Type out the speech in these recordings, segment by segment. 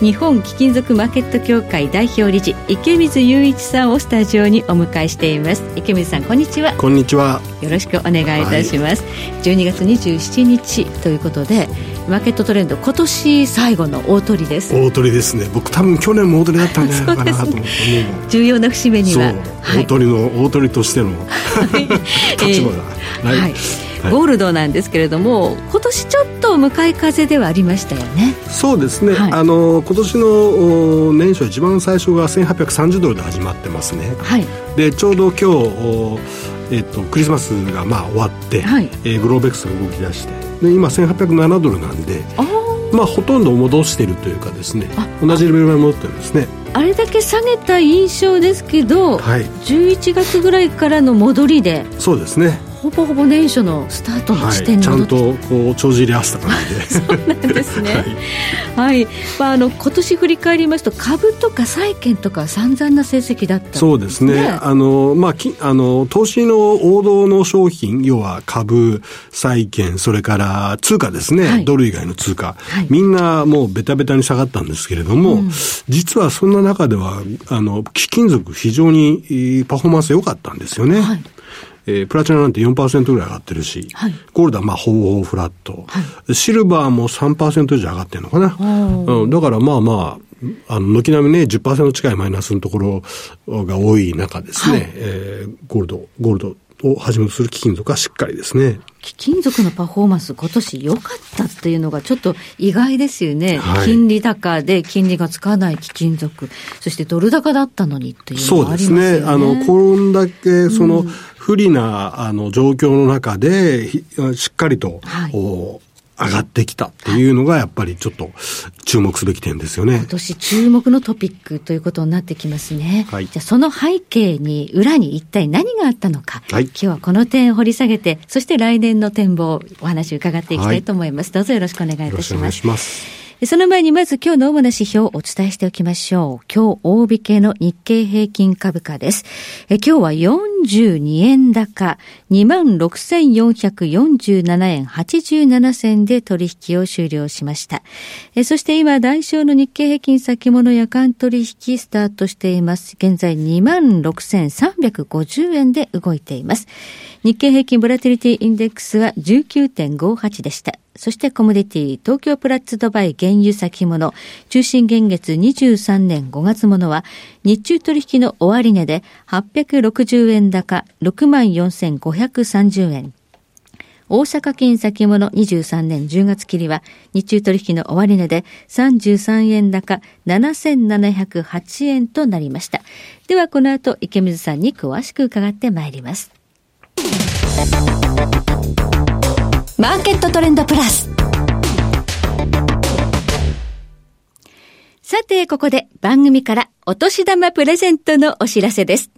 日本貴金属マーケット協会代表理事池水雄一さんをスタジオにお迎えしています。池水さんこんにちは。こんにちは。よろしくお願いいたします、はい、12月27日ということでマーケットトレンド今年最後の大鳥です。大鳥ですね。僕多分去年も大鳥だったんじゃないかなと思って、ね、重要な節目には、はい、大鳥の大鳥としての 立場が、はい、はいゴールドなんですけれども今年ちょっと向かい風ではありましたよね。そうですね、はい、あの今年の年初一番最初が1830ドルで始まってますね、はい、でちょうど今日えっと、クリスマスがまあ終わって、はい、えー、グローベックスが動き出してで今1807ドルなんでまあほとんど戻してるというかですね同じレベルまで戻ってるんですね。あれだけ下げた印象ですけど、はい、11月ぐらいからの戻りで。そうですねほぼほぼ年初のスタートの地点に、はい、ちゃんとこう帳尻合わせた感じで。そうなんですね。はい、はい、まあ、あの今年振り返りますと株とか債券とか散々な成績だった、ね、そうですね。あの、まあ、きあの投資の王道の商品要は株債券それから通貨ですね、はい、ドル以外の通貨、はい、みんなもうベタベタに下がったんですけれども、うん、実はそんな中ではあの貴金属非常にパフォーマンス良かったんですよね、はいえー、プラチナなんて4%ぐらい上がってるし、はい、ゴールドはまあほぼほぼフラット、はい、シルバーも3%以上上がってるのかな。うん、だからまあまあ、あの、軒並みね、10%近いマイナスのところが多い中ですね、はい、えー、ゴールド、ゴールドをはじめとする貴金属はしっかりですね。貴金属のパフォーマンス、今年良かったっていうのがちょっと意外ですよね。はい、金利高で金利がつかない貴金属、そしてドル高だったのにっていうのがありますよね。そうですね。あの、こんだけその、不利なあの状況の中で、しっかりと、はい、上がってきたっていうのがやっぱりちょっと注目すべき点ですよね。今年注目のトピックということになってきますね。はい、じゃあその背景に、裏に一体何があったのか、はい、今日はこの点を掘り下げて、そして来年の展望、お話を伺っていきたいと思います。はい、どうぞよろしくお願いいたします。よろしくお願いします。その前にまず今日の主な指標をお伝えしておきましょう。今日大引けの日経平均株価です。え今日は42円高、26,447円87銭で取引を終了しました。えそして今、代償の日経平均先物夜間取引スタートしています。現在26,350円で動いています。日経平均ボラティリティインデックスは19.58でした。そしてコモディティ、東京プラッツドバイ原油先物、中心現月23年5月ものは、日中取引の終値で860円高64,530円。大阪金先物23年10月切りは、日中取引の終値で33円高7708円となりました。ではこの後、池水さんに詳しく伺ってまいります。マーケットトレンドプラス。さて、ここで番組からお年玉プレゼントのお知らせです。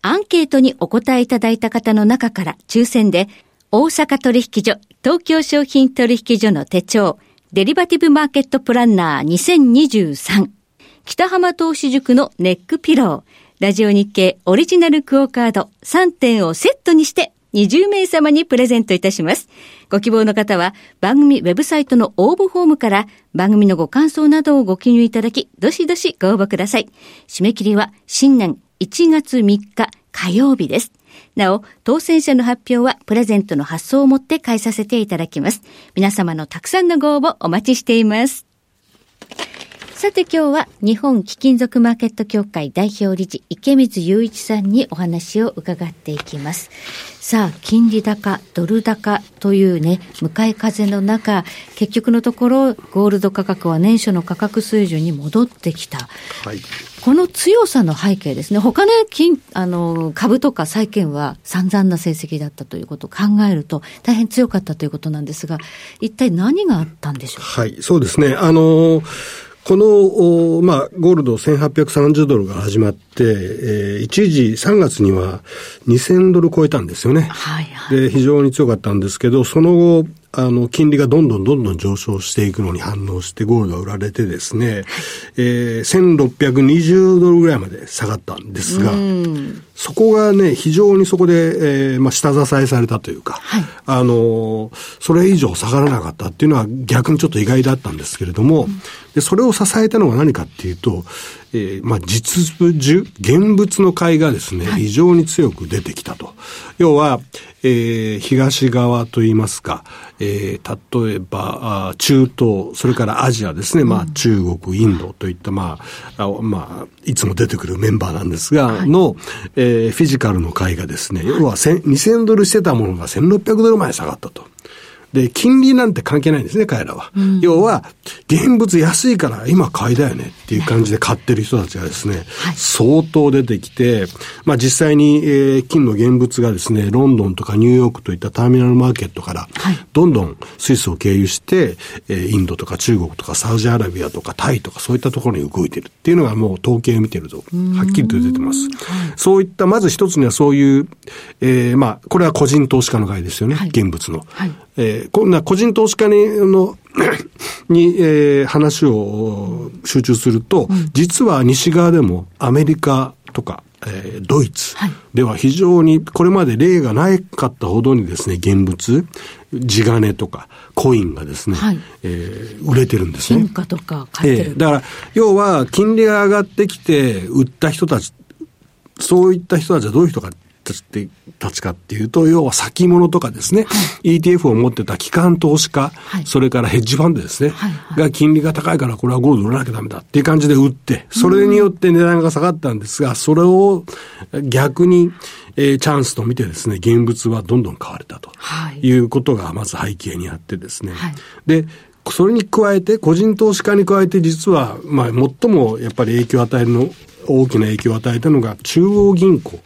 アンケートにお答えいただいた方の中から抽選で、大阪取引所、東京商品取引所の手帳、デリバティブマーケットプランナー2023、北浜投資塾のネックピロー、ラジオ日経オリジナルクオカード3点をセットにして20名様にプレゼントいたします。ご希望の方は番組ウェブサイトの応募フォームから番組のご感想などをご記入いただき、どしどしご応募ください。締め切りは新年1月3日火曜日です。なお、当選者の発表はプレゼントの発送をもって返させていただきます。皆様のたくさんのご応募お待ちしています。さて今日は日本貴金属マーケット協会代表理事池水雄一さんにお話を伺っていきます。さあ、金利高、ドル高というね、向かい風の中、結局のところ、ゴールド価格は年初の価格水準に戻ってきた。はい。この強さの背景ですね。他の金、あの、株とか債券は散々な成績だったということを考えると、大変強かったということなんですが、一体何があったんでしょう？はい、そうですね。あの、この、まあ、ゴールド1830ドルが始まって、えー、一時3月には2000ドル超えたんですよね。はいはい、で、非常に強かったんですけど、その後、あの、金利がどんどんどんどん上昇していくのに反応してゴールドが売られてですね、えー、1620ドルぐらいまで下がったんですが、そこがね、非常にそこで、えー、まあ、下支えされたというか、はい、あの、それ以上下がらなかったっていうのは逆にちょっと意外だったんですけれども、うん、で、それを支えたのが何かっていうと、えー、まあ、実需、現物の買いがですね、はい、非常に強く出てきたと。要は、えー、東側といいますか、えー、例えば、あ中東、それからアジアですね、まあ、中国、インドといった、まあ、あまあ、いつも出てくるメンバーなんですが、はい、の、えー、フィジカルの買いがですね、要は2000ドルしてたものが1600ドル前下がったと。で、金利なんて関係ないんですね、彼らは。うん、要は、現物安いから今買いだよねっていう感じで買ってる人たちがですね、はい、相当出てきて、まあ実際に、えー、金の現物がですね、ロンドンとかニューヨークといったターミナルマーケットから、どんどんスイスを経由して、えー、インドとか中国とかサウジアラビアとかタイとかそういったところに動いてる。っていうのがもう統計を見てると、はっきりと出てます。そういった、まず一つにはそういう、えー、まあ、これは個人投資家の会ですよね、はい、現物の。はいえー、こんな個人投資家に、の、に、えー、話を集中すると、うん、実は西側でもアメリカとか、えー、ドイツでは非常にこれまで例がなかったほどにですね、現物、地金とかコインがですね、はい、えー、売れてるんですね。金貨とか買ってる、えー、だから、要は金利が上がってきて売った人たち、そういった人たちはどういう人かってたちかっていうと、要は先物とかですね、はい、ETF を持ってた機関投資家、はい、それからヘッジファンドですね、はいはい、が金利が高いからこれはゴールド売らなきゃダメだっていう感じで売って、それによって値段が下がったんですが、それを逆に、えー、チャンスと見てですね、現物はどんどん買われたということがまず背景にあってですね。はい、で、それに加えて、個人投資家に加えて実は、まあ、最もやっぱり影響を与えるの、大きな影響を与えたのが中央銀行。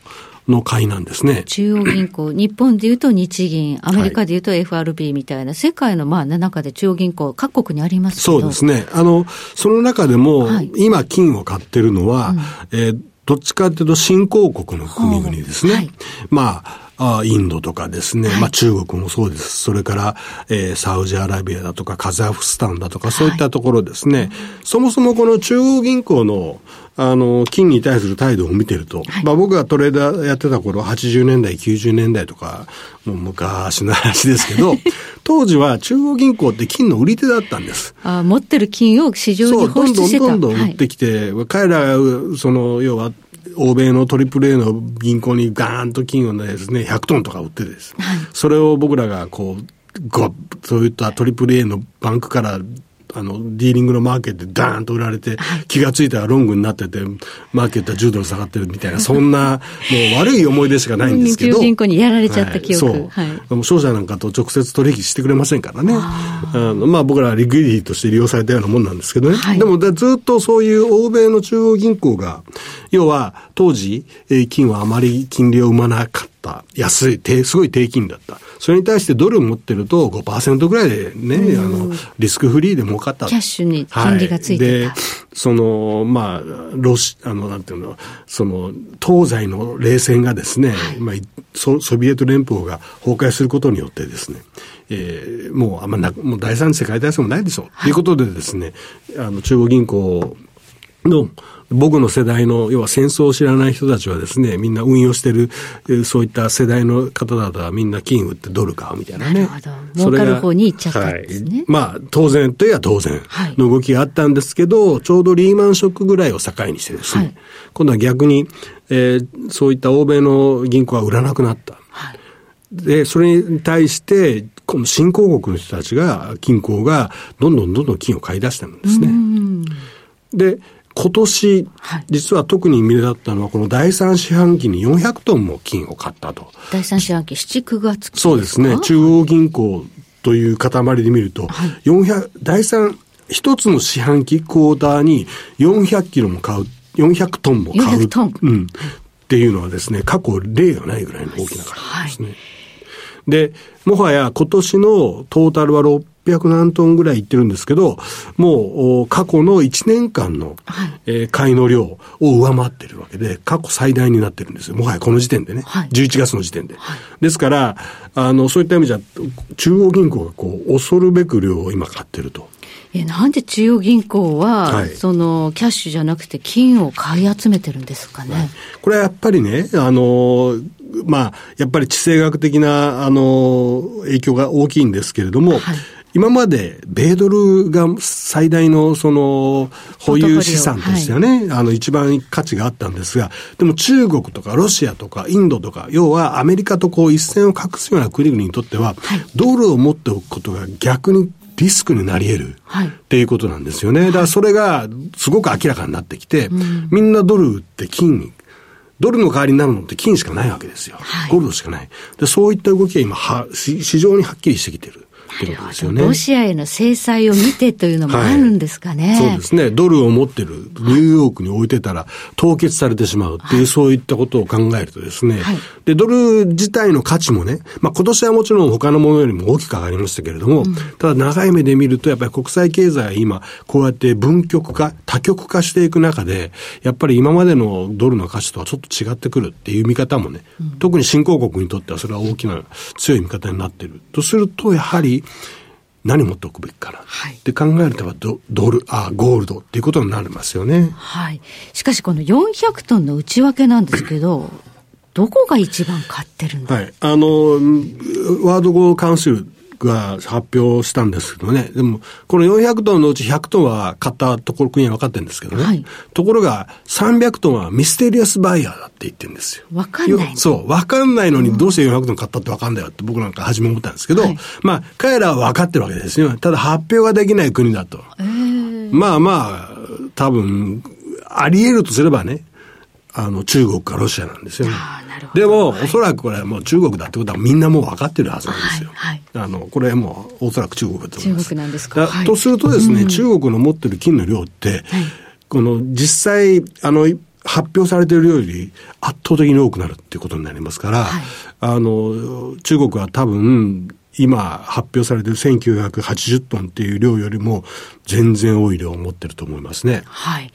の会なんですね。中央銀行、日本でいうと日銀、アメリカでいうと FRB みたいな、はい、世界のまあ中で中央銀行、各国にありますそうですね。あの、その中でも、はい、今金を買ってるのは、うん、えー、どっちかというと新興国の国々ですね。はい、まあ、あインドとかですね、はい、まあ中国もそうです。それから、えー、サウジアラビアだとかカザフスタンだとかそういったところですね。はい、そもそもこの中央銀行のあの、金に対する態度を見てると、はい、まあ僕がトレーダーやってた頃、80年代、90年代とか、もう昔の話ですけど、当時は中央銀行って金の売り手だったんです。あ持ってる金を市場に放出してたそう、どんどんどんどん売ってきて、はい、彼らが、その、要は、欧米の AAA の銀行にガーンと金をですね、100トンとか売ってです、はい、それを僕らがこう、ごそういった AAA のバンクからあの、ディーリングのマーケットでダーンと売られて、気がついたらロングになってて、マーケットは10ドル下がってるみたいな、そんな、もう悪い思い出しかないんですけど。銀行にやられちゃった記憶。はい、そう。はい、でも商社なんかと直接取引してくれませんからね。あのまあ僕らはリクイディとして利用されたようなもんなんですけどね。はい、でもずっとそういう欧米の中央銀行が、要は当時、金はあまり金利を生まなかった。安い、すごい低金だった。それに対してドル持ってると5%ぐらいでね、あの、リスクフリーで儲かった。キャッシュに金利がついてた。はい、で、その、まあ、ロシ、あの、なんていうの、その、東西の冷戦がですね、はい、まあソ、ソビエト連邦が崩壊することによってですね、えー、もうあんまな、もう第三次世界大戦もないでしょう。と、はい、いうことでですね、あの、中央銀行の、僕の世代の、要は戦争を知らない人たちはですね、みんな運用してる、そういった世代の方々はみんな金売ってドル買うみたいなね。なるほど。儲かる方に行っちゃったんですね。はい、まあ、当然といえば当然の動きがあったんですけど、はい、ちょうどリーマンショックぐらいを境にしてですね、はい、今度は逆に、えー、そういった欧米の銀行は売らなくなった。はい、で、それに対して、この新興国の人たちが、銀行がどんどんどんどん金を買い出してるんですね。で、今年、実は特に目立ったのは、この第三四半期に400トンも金を買ったと。第三四半期、7、9月そうですね。中央銀行という塊で見ると、はい、400、第三、一つの四半期クォーターに400キロも買う、400トンも買う。400トン。うん。っていうのはですね、過去例がないぐらいの大きな数ですね。はいで、もはや今年のトータルは600何トンぐらいいってるんですけど、もう過去の1年間の、はい、えー、買いの量を上回ってるわけで、過去最大になってるんですよ。もはやこの時点でね。はい、11月の時点で。はい、ですから、あの、そういった意味じゃ、中央銀行がこう、恐るべく量を今買ってると。えなんで中央銀行は、はい、そのキャッシュじゃなくて金を買い集めてるんですかね？はい、これはやっぱりね、あの、まあ、やっぱり地政学的な、あの、影響が大きいんですけれども、はい。今まで米ドルが最大のその保有資産としてはね、はい、あの一番価値があったんですが、でも中国とかロシアとかインドとか、要はアメリカとこう一線を画すような国々にとっては、はい、ドルを持っておくことが逆にリスクになり得る、はい、っていうことなんですよね。だからそれがすごく明らかになってきて、みんなドル売って金にドルの代わりになるのって金しかないわけですよ。はい、ゴールドしかない。で、そういった動きが今は、市場にはっきりしてきてる。ってことですよね。ロシアへの制裁を見てというのもあるんですかね。はい、そうですね。ドルを持ってるニューヨークに置いてたら凍結されてしまうっていう、はい、そういったことを考えるとですね、はい、で、ドル自体の価値もね、まあ今年はもちろん他のものよりも大きく上がりましたけれども、うん、ただ長い目で見るとやっぱり国際経済は今こうやって分極化、多極化していく中で、やっぱり今までのドルの価値とはちょっと違ってくるっていう見方もね、うん、特に新興国にとってはそれは大きな強い見方になっている。とすると、やはり、何持っておくべきかな、はい、って考えるとドドルあゴールドっていうことになりますよね。はい。しかしこの400トンの内訳なんですけど、どこが一番買ってるんだ？はい。あの、ワード語カウンシルが発表したんですけどね。でも、この400トンのうち100トンは買ったところ国は分かってるんですけどね。はい、ところが、300トンはミステリアスバイヤーだって言ってるんですよ。分かんないそう。分かんないのにどうして400トン買ったって分かんないよって僕なんか初め思ったんですけど、はい、まあ、彼らは分かってるわけですよ。ただ発表ができない国だと。まあまあ、多分、あり得るとすればね、あの、中国かロシアなんですよね。でも、はい、おそらくこれはもう中国だってことはみんなもう分かってるはずなんですよ。はい、はい、あの、これもうおそらく中国だと思います。中国なんですか？とするとですね、うん、中国の持ってる金の量って、この実際、あの、発表されているより圧倒的に多くなるっていうことになりますから、あの、中国は多分、今発表されている1980トンっていう量よりも全然多い量を持ってると思いますね。はい。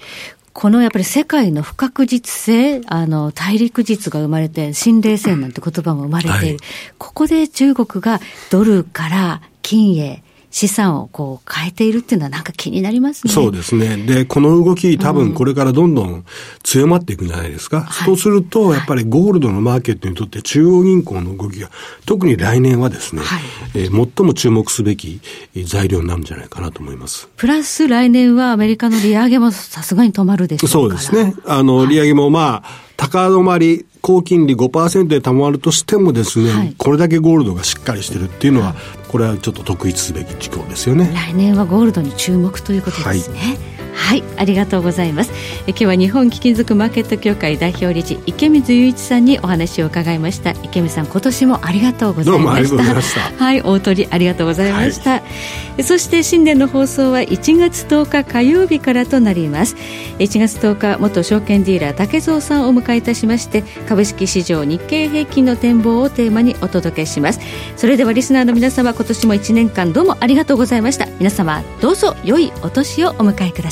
このやっぱり世界の不確実性、あの、大陸実が生まれて、新冷戦なんて言葉も生まれている。はい、ここで中国がドルから金へ資産をこう変えているっていうのはなんか気になりますね。そうですね。で、この動き多分これからどんどん強まっていくんじゃないですか。うん、そうすると、やっぱりゴールドのマーケットにとって中央銀行の動きが、特に来年はですね、はい、えー、最も注目すべき材料になるんじゃないかなと思います。プラス来年はアメリカの利上げもさすがに止まるでしょうそうですね。あの、利上げもまあ、高止まり、高金利5%で保まるとしてもですね、はい、これだけゴールドがしっかりしてるっていうのは、これはちょっと特筆すべき事項ですよね。来年はゴールドに注目ということですね、はいはい、ありがとうございます。え今日は日本貴金属マーケット協会代表理事池水雄一さんにお話を伺いました。池水さん、今年もありがとうございました。したはい、大鳥ありがとうございました。はい、そして新年の放送は1月10日火曜日からとなります。1月10日元証券ディーラー竹蔵さんをお迎えいたしまして株式市場日経平均の展望をテーマにお届けします。それではリスナーの皆様、今年も1年間どうもありがとうございました。皆様どうぞ良いお年をお迎えくだ